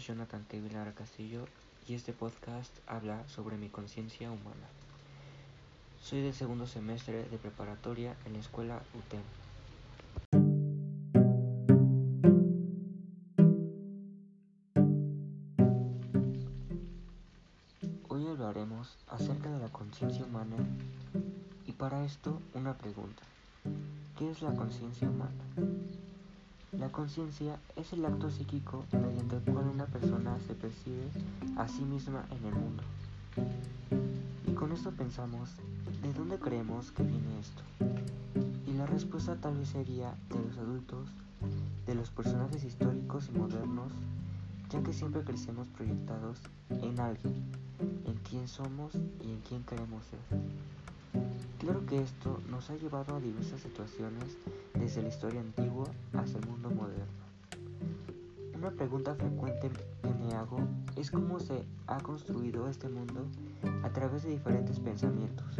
Jonathan Kevin Lara Castillo y este podcast habla sobre mi conciencia humana. Soy del segundo semestre de preparatoria en la escuela UTEM. Hoy hablaremos acerca de la conciencia humana y para esto una pregunta. ¿Qué es la conciencia humana? La conciencia es el acto psíquico mediante el cual una persona se percibe a sí misma en el mundo. Y con esto pensamos, ¿de dónde creemos que viene esto? Y la respuesta tal vez sería de los adultos, de los personajes históricos y modernos, ya que siempre crecemos proyectados en alguien, en quién somos y en quién queremos ser. Claro que esto nos ha llevado a diversas situaciones desde la historia antigua hasta el mundo moderno. Una pregunta frecuente que me hago es cómo se ha construido este mundo a través de diferentes pensamientos.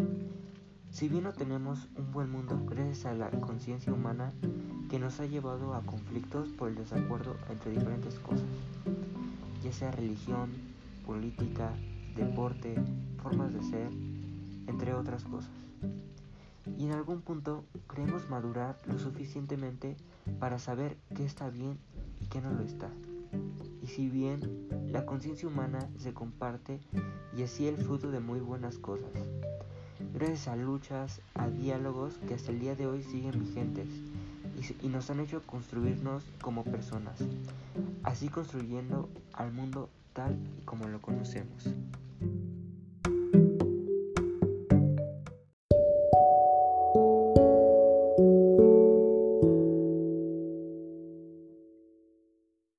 Si bien no tenemos un buen mundo gracias a la conciencia humana que nos ha llevado a conflictos por el desacuerdo entre diferentes cosas, ya sea religión, política, deporte, formas de ser, entre otras cosas y en algún punto creemos madurar lo suficientemente para saber qué está bien y qué no lo está. Y si bien la conciencia humana se comparte y así el fruto de muy buenas cosas, gracias a luchas, a diálogos que hasta el día de hoy siguen vigentes y, y nos han hecho construirnos como personas, así construyendo al mundo tal y como lo conocemos.